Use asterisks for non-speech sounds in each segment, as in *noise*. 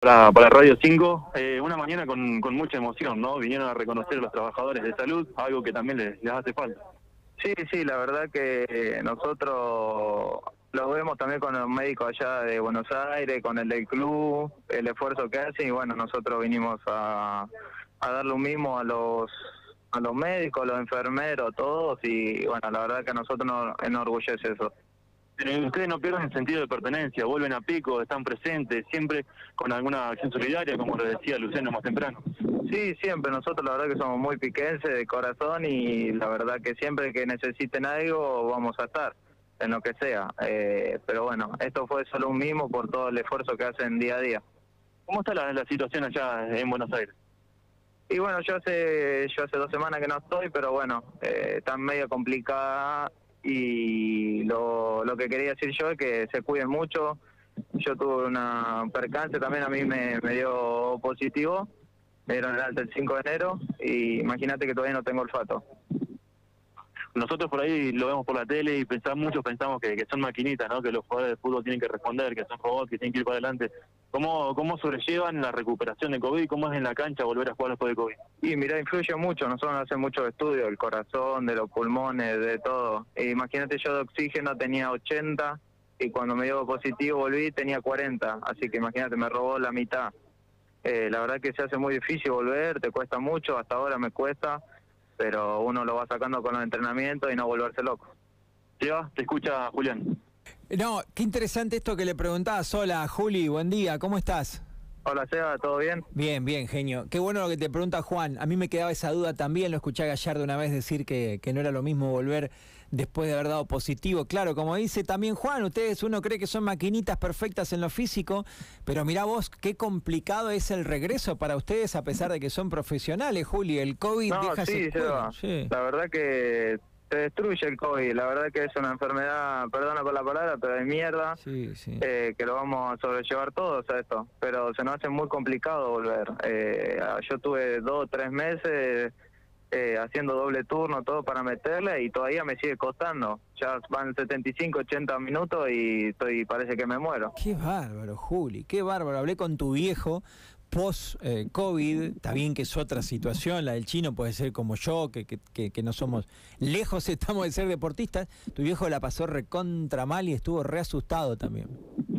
Para, para Radio 5, eh, una mañana con, mucha emoción, ¿no? Vinieron a reconocer a los trabajadores de salud, algo que también les, hace falta. Sí, sí, la verdad que nosotros lo vemos también con los médicos allá de Buenos Aires, con el del club, el esfuerzo que hacen y bueno, nosotros vinimos a, a dar lo mismo a los a los médicos, a los enfermeros, todos y bueno, la verdad que a nosotros nos enorgullece eso. Pero ustedes no pierden el sentido de pertenencia, vuelven a pico, están presentes, siempre con alguna acción solidaria, como lo decía Luceno más temprano. Sí, siempre, nosotros la verdad que somos muy piquenses de corazón y la verdad que siempre que necesiten algo vamos a estar en lo que sea. Eh, pero bueno, esto fue solo un mimo por todo el esfuerzo que hacen día a día. ¿Cómo está la, la situación allá en Buenos Aires? Y bueno, yo hace yo hace dos semanas que no estoy, pero bueno, eh, está medio complicada y lo, lo que quería decir yo es que se cuiden mucho. Yo tuve una percance, también a mí me, me dio positivo, me dieron el alta el 5 de enero y imagínate que todavía no tengo olfato. Nosotros por ahí lo vemos por la tele y pensamos, muchos pensamos que, que son maquinitas, ¿no? que los jugadores de fútbol tienen que responder, que son robots, que tienen que ir para adelante. ¿Cómo, ¿Cómo sobrellevan la recuperación de COVID? ¿Cómo es en la cancha volver a jugar después de COVID? Y mira, influye mucho, nosotros nos hacemos muchos estudios del corazón, de los pulmones, de todo. E imagínate, yo de oxígeno tenía 80 y cuando me dio positivo volví tenía 40, así que imagínate, me robó la mitad. Eh, la verdad que se hace muy difícil volver, te cuesta mucho, hasta ahora me cuesta, pero uno lo va sacando con los entrenamientos y no volverse loco. Lleva, te escucha Julián. No, qué interesante esto que le preguntabas. Hola, Juli, buen día, ¿cómo estás? Hola Seba, ¿todo bien? Bien, bien, genio. Qué bueno lo que te pregunta Juan. A mí me quedaba esa duda también. Lo escuché a Gallardo una vez decir que, que no era lo mismo volver después de haber dado positivo. Claro, como dice también Juan, ustedes uno cree que son maquinitas perfectas en lo físico, pero mirá vos qué complicado es el regreso para ustedes a pesar de que son profesionales, Juli. El COVID No, deja sí. Seba. La verdad que te destruye el COVID. La verdad que es una enfermedad, perdona por la palabra, pero de mierda. Sí, sí. eh, que lo vamos a sobrellevar todos a esto, pero se nos hace muy complicado volver. Eh, yo tuve dos o tres meses eh, haciendo doble turno, todo para meterle y todavía me sigue costando. Ya van 75, 80 minutos y estoy parece que me muero. Qué bárbaro, Juli, qué bárbaro. Hablé con tu viejo post-COVID, está bien que es otra situación, la del chino puede ser como yo, que, que, que, no somos, lejos *laughs* estamos de ser deportistas, tu viejo la pasó recontra mal y estuvo re asustado también.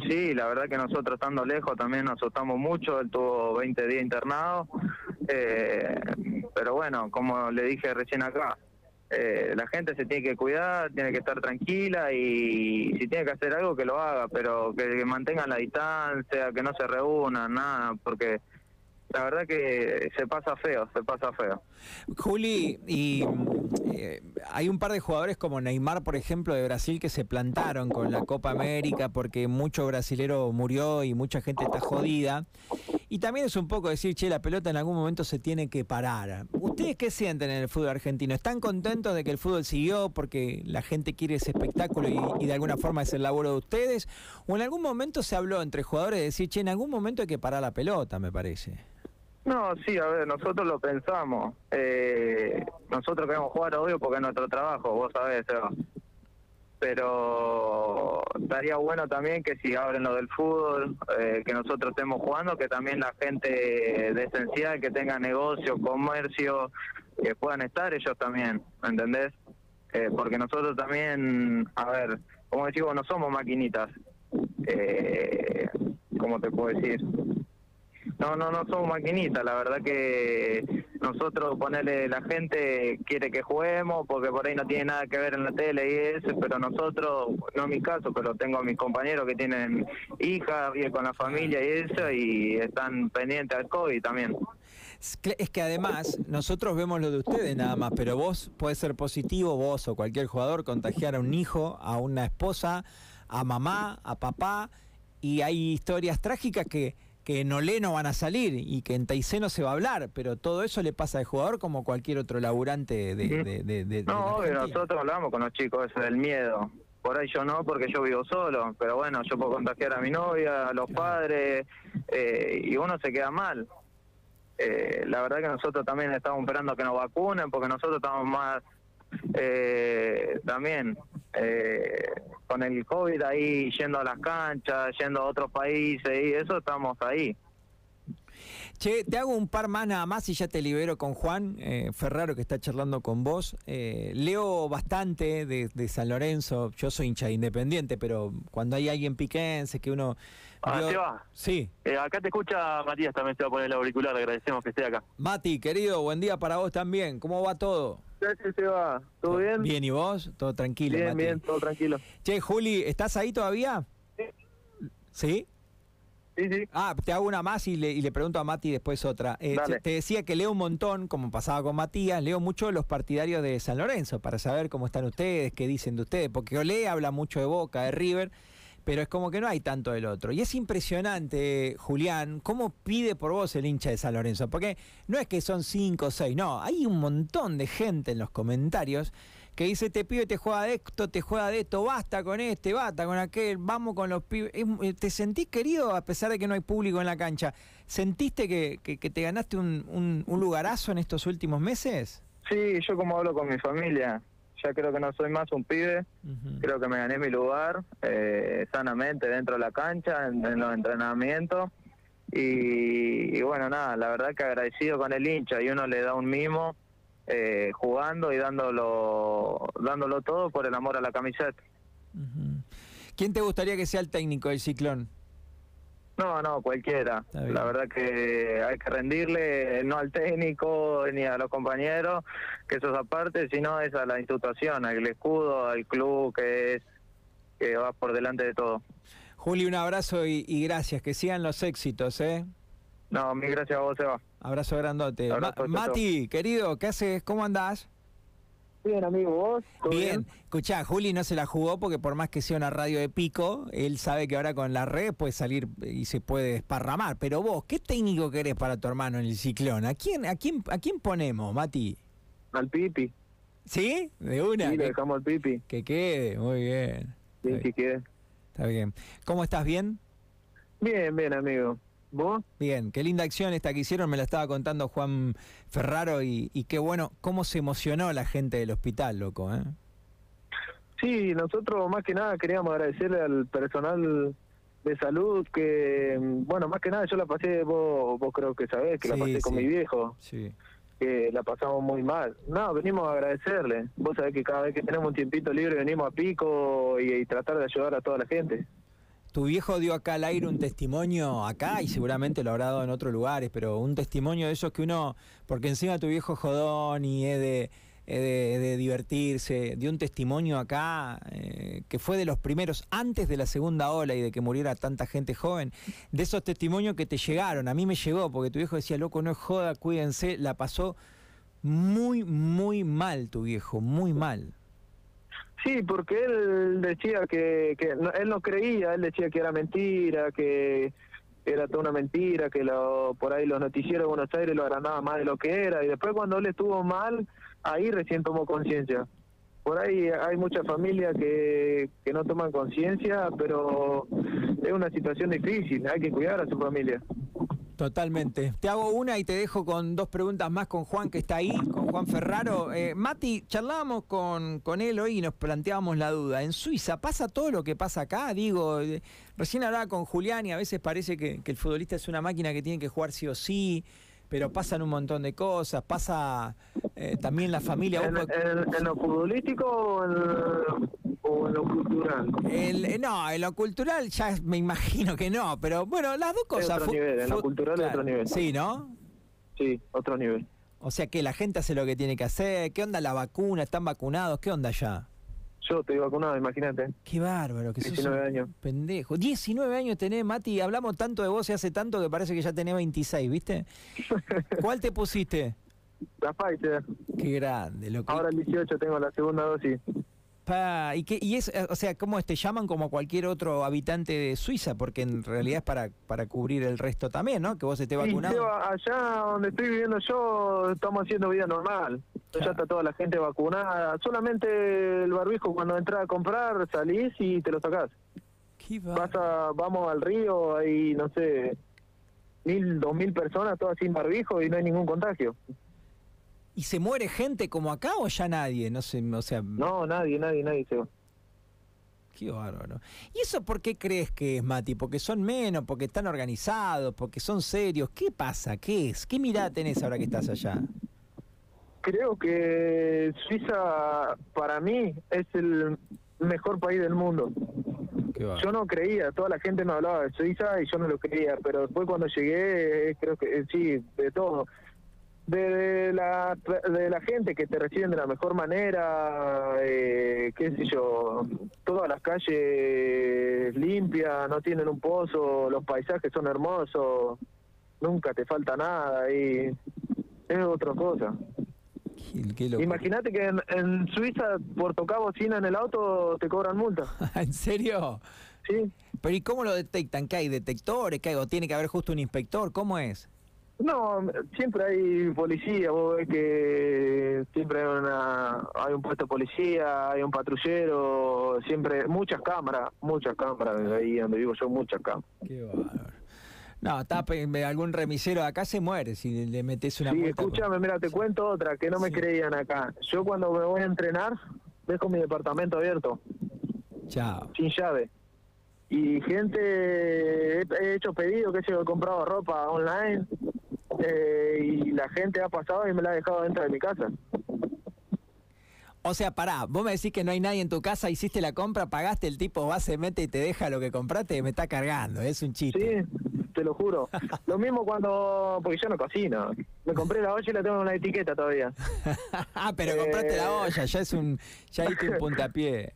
Sí, la verdad que nosotros estando lejos también nos asustamos mucho, él tuvo 20 días internado, eh, pero bueno, como le dije recién acá, eh, la gente se tiene que cuidar, tiene que estar tranquila y si tiene que hacer algo que lo haga, pero que, mantengan la distancia, que no se reúnan, nada, porque la verdad que se pasa feo, se pasa feo. Juli, y eh, hay un par de jugadores como Neymar, por ejemplo, de Brasil, que se plantaron con la Copa América porque mucho brasilero murió y mucha gente está jodida. Y también es un poco decir, che, la pelota en algún momento se tiene que parar. ¿Ustedes qué sienten en el fútbol argentino? ¿Están contentos de que el fútbol siguió porque la gente quiere ese espectáculo y, de alguna forma es el laburo de ustedes? ¿O en algún momento se habló entre jugadores de decir, che, en algún momento hay que parar la pelota, me parece? No, sí, a ver, nosotros lo pensamos. Eh, nosotros queremos jugar, obvio, porque es nuestro trabajo, vos sabés. Pero estaría bueno también que si abren lo del fútbol, eh, que nosotros estemos jugando, que también la gente de esencial, que tenga negocio, comercio, que puedan estar ellos también, ¿me entendés? Eh, porque nosotros también, a ver, como decimos, no somos maquinitas. Eh, ¿Cómo te puedo decir? No, no, no somos maquinitas, la verdad que nosotros ponerle la gente quiere que juguemos porque por ahí no tiene nada que ver en la tele y eso, pero nosotros, no en mi caso, pero tengo a mis compañeros que tienen hijas, viven con la familia y eso y están pendientes al COVID también. Es que además nosotros vemos lo de ustedes nada más, pero vos puede ser positivo, vos o cualquier jugador, contagiar a un hijo, a una esposa, a mamá, a papá, y hay historias trágicas que, que en Olé no van a salir y que en Taizé no se va a hablar, pero todo eso le pasa al jugador como cualquier otro laburante de... De, de- No, obvio, Argentina. nosotros hablamos con los chicos eso del miedo. Por ahí yo no, porque yo vivo solo, pero bueno, yo puedo contagiar a mi novia, a los padres, eh, y uno se queda mal. Eh, la verdad que nosotros también estamos esperando que nos vacunen, porque nosotros estamos más eh, también eh, con el COVID ahí yendo a las canchas, yendo a otros países y eso estamos ahí. Che, te hago un par más nada más y ya te libero con Juan eh, Ferraro que está charlando con vos. Eh, leo bastante de, San Lorenzo, yo soy hincha independiente, pero cuando hay alguien piquense que uno... Ah, ¿se va? Sí. Eh, acá te escucha Matías, también se va a poner el auricular, agradecemos que esté acá. Mati, querido, buen día para vos también. ¿Cómo va todo? Gracias, Seba. ¿Todo bien? Bien, ¿y vos? Todo tranquilo, Bien, bien, todo tranquilo. Che, Juli, ¿estás ahí todavía? Sí. ¿Sí? Sí, sí. Ah, te hago una más y le, y le pregunto a Mati después otra. Eh, te, decía que leo un montón, como pasaba con Matías, leo mucho los partidarios de San Lorenzo para saber cómo están ustedes, qué dicen de ustedes, porque Olé habla mucho de Boca, de River, pero es como que no hay tanto del otro. Y es impresionante, Julián, cómo pide por vos el hincha de San Lorenzo, porque no es que son cinco o seis, no, hay un montón de gente en los comentarios que dice, te pibe, te juega de esto, te juega de esto, basta con este, basta con aquel, vamos con los pibes. Eh, ¿Te sentís querido a pesar de que no hay público en la cancha? ¿Sentiste que, que, te ganaste un, un, lugarazo en estos últimos meses? Sí, yo como hablo con mi familia, ya creo que no soy más un pibe, creo que me gané mi lugar eh, sanamente dentro de la cancha, en, los entrenamientos. Y, y, bueno, nada, la verdad que agradecido con el hincha y uno le da un mimo eh, jugando y dándolo, dándolo todo por el amor a la camiseta. ¿Quién te gustaría que sea el técnico del Ciclón? No, no, cualquiera. La verdad que hay que rendirle no al técnico ni a los compañeros, que eso es aparte, sino es a la institución, al escudo, al club, que es que va por delante de todo. Juli, un abrazo y, y gracias. Que sigan los éxitos, ¿eh? No, mil gracias a vos, Eva. Abrazo grandote. Mati, querido, ¿qué haces? ¿Cómo andás? Bien, amigo, ¿vos? Bien. Escuchá, Juli no se la jugó porque por más que sea una radio de pico, él sabe que ahora con la red puede salir y se puede desparramar. Pero vos, ¿qué técnico querés para tu hermano en el ciclón? ¿A quién, a quién, a quién ponemos, Mati? Al Pipi. ¿Sí? ¿De una? Sí, le dejamos al Pipi. Que quede, muy bien. Sí, que quede. Está bien. ¿Cómo estás? ¿Bien? Bien, bien, amigo. ¿Vos? Bien, qué linda acción esta que hicieron, me la estaba contando Juan Ferraro y, qué bueno, cómo se emocionó la gente del hospital, loco, ¿eh? Sí, nosotros más que nada queríamos agradecerle al personal de salud que, bueno, más que nada yo la pasé, vos, vos creo que sabés, que la pasé con mi viejo. Sí. Que la pasamos muy mal. No, venimos a agradecerle. Vos sabés que cada vez que tenemos un tiempito libre venimos a pico y tratar de ayudar a toda la gente. Tu viejo dio acá al aire un testimonio acá y seguramente lo habrá dado en otros lugares, pero un testimonio de esos que uno, porque encima tu viejo jodón y es de, de, divertirse, dio un testimonio acá eh, que fue de los primeros antes de la segunda ola y de que muriera tanta gente joven, de esos testimonios que te llegaron, a mí me llegó porque tu viejo decía, loco, no es joda, cuídense, la pasó muy, muy mal tu viejo, muy mal. Sí, porque él decía que, que él no creía, él decía que era mentira, que era toda una mentira, que lo, por ahí los noticieros de Buenos Aires lo agrandaban más de lo que era, y después cuando él estuvo mal, ahí recién tomó conciencia. Por ahí hay muchas familias que, que no toman conciencia, pero es una situación difícil, hay que cuidar a su familia. Totalmente. Te hago una y te dejo con dos preguntas más con Juan, que está ahí, con Juan Ferraro. Eh, Mati, charlábamos con, con él hoy y nos planteábamos la duda. ¿En Suiza pasa todo lo que pasa acá? Digo, eh, recién hablaba con Julián y a veces parece que, el futbolista es una máquina que tiene que jugar sí o sí, pero pasan un montón de cosas. Pasa eh, también la familia. ¿En, en, lo futbolístico o en lo cultural? El, no, en lo cultural ya me imagino que no, pero bueno, las dos cosas. otro nivel, en lo cultural es otro nivel. Sí, ¿no? Sí, otro nivel. O sea que la gente hace lo que tiene que hacer. ¿Qué onda la vacuna? ¿Están vacunados? ¿Qué onda ya? Yo estoy vacunado, imagínate. Qué bárbaro, que 19 años. Pendejo. 19 años tenés, Mati. Hablamos tanto de vos y hace tanto que parece que ya tenés 26, ¿viste? *laughs* ¿Cuál te pusiste? La Pfizer. Qué grande, loco. Ahora el 18 tengo la segunda dosis. ¿y, qué, y es, eh, o sea, ¿cómo te llaman como cualquier otro habitante de Suiza? Porque en realidad es para, para cubrir el resto también, ¿no? Que vos estés vacunado. allá donde estoy viviendo yo estamos haciendo vida normal. Ya está toda la gente vacunada. Solamente el barbijo cuando entras a comprar salís y te lo sacás. Vas vamos al río, hay, no sé, mil, dos mil personas todas sin barbijo y no hay ningún contagio. ¿Y se muere gente como acá o ya nadie? No sé, o sea... No, nadie, nadie, nadie se va. Qué bárbaro. ¿Y eso por qué crees que es, Mati? ¿Porque son menos? ¿Porque están organizados? ¿Porque son serios? ¿Qué pasa? ¿Qué es? ¿Qué mirada tenés ahora que estás allá? Creo que Suiza, para mí, es el mejor país del mundo. Yo no creía, toda la gente me hablaba de Suiza y yo no lo creía, pero después cuando llegué, creo que eh, sí, de todo de la, de la gente que te reciben de la mejor manera, eh, qué sé yo, todas las calles limpias, no tienen un pozo, los paisajes son hermosos, nunca te falta nada y es otra cosa. Imagínate que en, Suiza por tocar bocina en el auto te cobran multa. *laughs* ¿En serio? Sí. Pero ¿y cómo lo detectan? ¿Que hay detectores? ¿Que hay, o tiene que haber justo un inspector? ¿Cómo es? No, siempre hay policía, vos ves que siempre hay, una, hay un puesto de policía, hay un patrullero, siempre, muchas cámaras, muchas cámaras, ahí donde vivo yo, muchas cámaras. Qué bárbaro. No, tape, algún remisero de acá se muere si le metes una Sí, escúchame, mira, te cuento otra que no me creían acá. Yo cuando me voy a entrenar, dejo mi departamento abierto. Chao. Sin llave. Y gente, he hecho pedidos, que he comprado ropa online, eh, y la gente ha pasado y me la ha dejado dentro de mi casa. O sea, pará, vos me decís que no hay nadie en tu casa, hiciste la compra, pagaste, el tipo va, se mete y te deja lo que compraste, me está cargando, es un chiste. Sí, te lo juro. *laughs* lo mismo cuando, porque yo no cocino, me compré la olla y la tengo en una etiqueta todavía. *laughs* ah, pero compraste la eh, olla, ya es un, ya diste un *laughs* puntapié.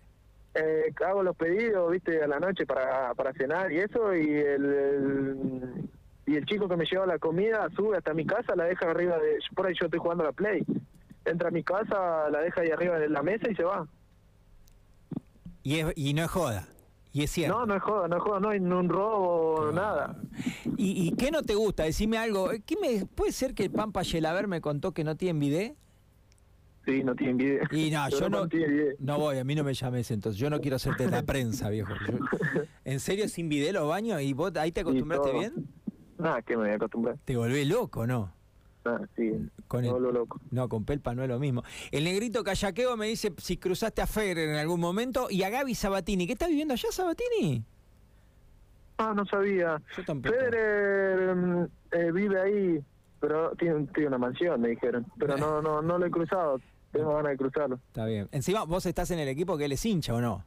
Eh, hago los pedidos, viste, a la noche para, para cenar y eso, y el y el chico que me lleva la comida sube hasta mi casa, la deja arriba de... Por ahí yo estoy jugando a la Play. Entra a mi casa, la deja ahí arriba de la mesa y se va. Y, es, y no es joda. Y es cierto. No, no es joda, no es joda, no hay un robo, nada. ¿Y, ¿Y, qué no te gusta? Decime algo. ¿Qué me, ¿Puede ser que el Pampa Yelaber me contó que no tiene video? Sí, no tiene video. Y no, *laughs* yo no, no voy, a mí no me llames entonces. Yo no quiero hacerte la prensa, viejo. ¿En serio sin video los baños? ¿Y vos ahí te acostumbraste bien? Nada, que me voy a acostumbrar. Te volví loco, ¿no? Ah, sí, con el, loco. No, con Pelpa no es lo mismo. El negrito Callaqueo me dice si cruzaste a Federer en algún momento y a Gaby Sabatini. ¿Qué está viviendo allá, Sabatini? Ah, no sabía. Federer mm, eh, vive ahí, pero tiene, tiene, una mansión, me dijeron. Pero no, no, no lo he cruzado. Tengo ganas de cruzarlo. Está bien. Encima, ¿vos estás en el equipo que él es hincha o no?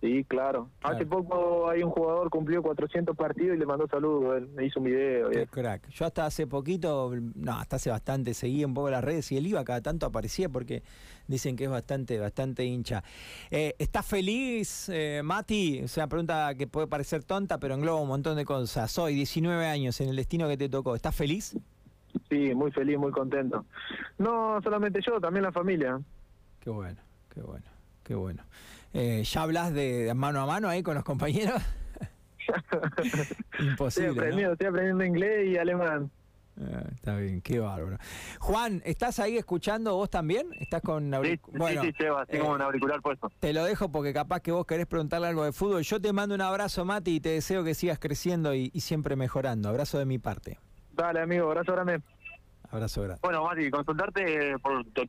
Sí, claro. Hace poco hay un jugador cumplió 400 partidos y le mandó saludos, él me hizo un video. Qué crack. Yo hasta hace poquito, no, hasta hace bastante, seguía un poco las redes y él iba cada tanto aparecía porque dicen que es bastante, bastante hincha. Eh, ¿Estás feliz, eh, Mati? O sea, pregunta que puede parecer tonta, pero engloba un montón de cosas. Soy 19 años en el destino que te tocó. ¿Estás feliz? Sí, muy feliz, muy contento. No solamente yo, también la familia. Qué bueno, qué bueno, qué bueno. Eh, ¿Ya hablas de, mano a mano ahí con los compañeros? *laughs* Imposible. Estoy aprendiendo, estoy aprendiendo inglés y alemán. Ah, está bien, qué bárbaro. Juan, ¿estás ahí escuchando vos también? ¿Estás con sí, bueno, sí, sí, tengo un auricular puesto. Te lo dejo porque capaz que vos querés preguntarle algo de fútbol. Yo te mando un abrazo, Mati, y te deseo que sigas creciendo y, y siempre mejorando. Abrazo de mi parte. Dale, amigo, abrazo grande. Abrazo grande. Bueno, Mati, consultarte por tu,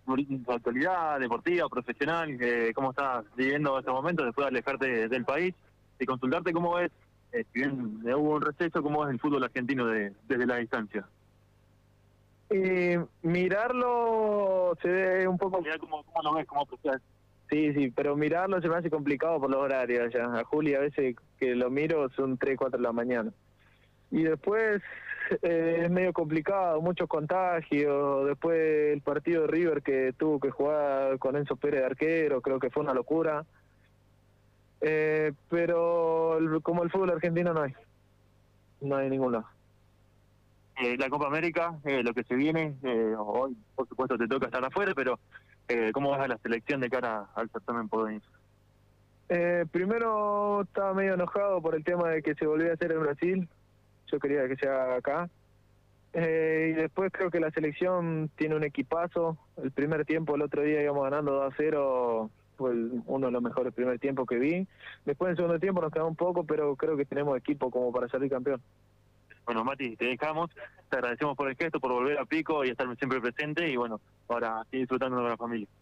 actualidad deportiva, profesional, eh, cómo estás viviendo estos momentos después de alejarte del país y consultarte cómo ves, eh, si bien hubo un receso, cómo es el fútbol argentino desde la distancia. Eh, mirarlo se ve un poco... cómo, lo ves, cómo aprecias. Sí, sí, pero mirarlo se me hace complicado por los horarios ya. A Juli a veces que lo miro son 3, 4 de la mañana. Y después *laughs* eh, es medio complicado, muchos contagios. Después el partido de River que tuvo que jugar con Enzo Pérez de arquero, creo que fue una locura. Eh, pero como el fútbol argentino no hay, no hay ningún lado. Eh, la Copa América, lo que se viene, hoy por supuesto te toca estar afuera, pero ¿cómo vas a la selección de cara al certamen por Eh, primero estaba medio enojado por el tema de que se volvió a hacer en Brasil, yo quería que sea acá. Eh, y después creo que la selección tiene un equipazo. El primer tiempo, el otro día íbamos ganando 2 a 0, fue uno de los mejores primer tiempos que vi. Después en el segundo tiempo nos quedó un poco, pero creo que tenemos equipo como para salir campeón. Bueno, Mati, te dejamos, te agradecemos por el gesto, por volver a Pico y estar siempre presente y bueno, ahora sigue disfrutando de la familia.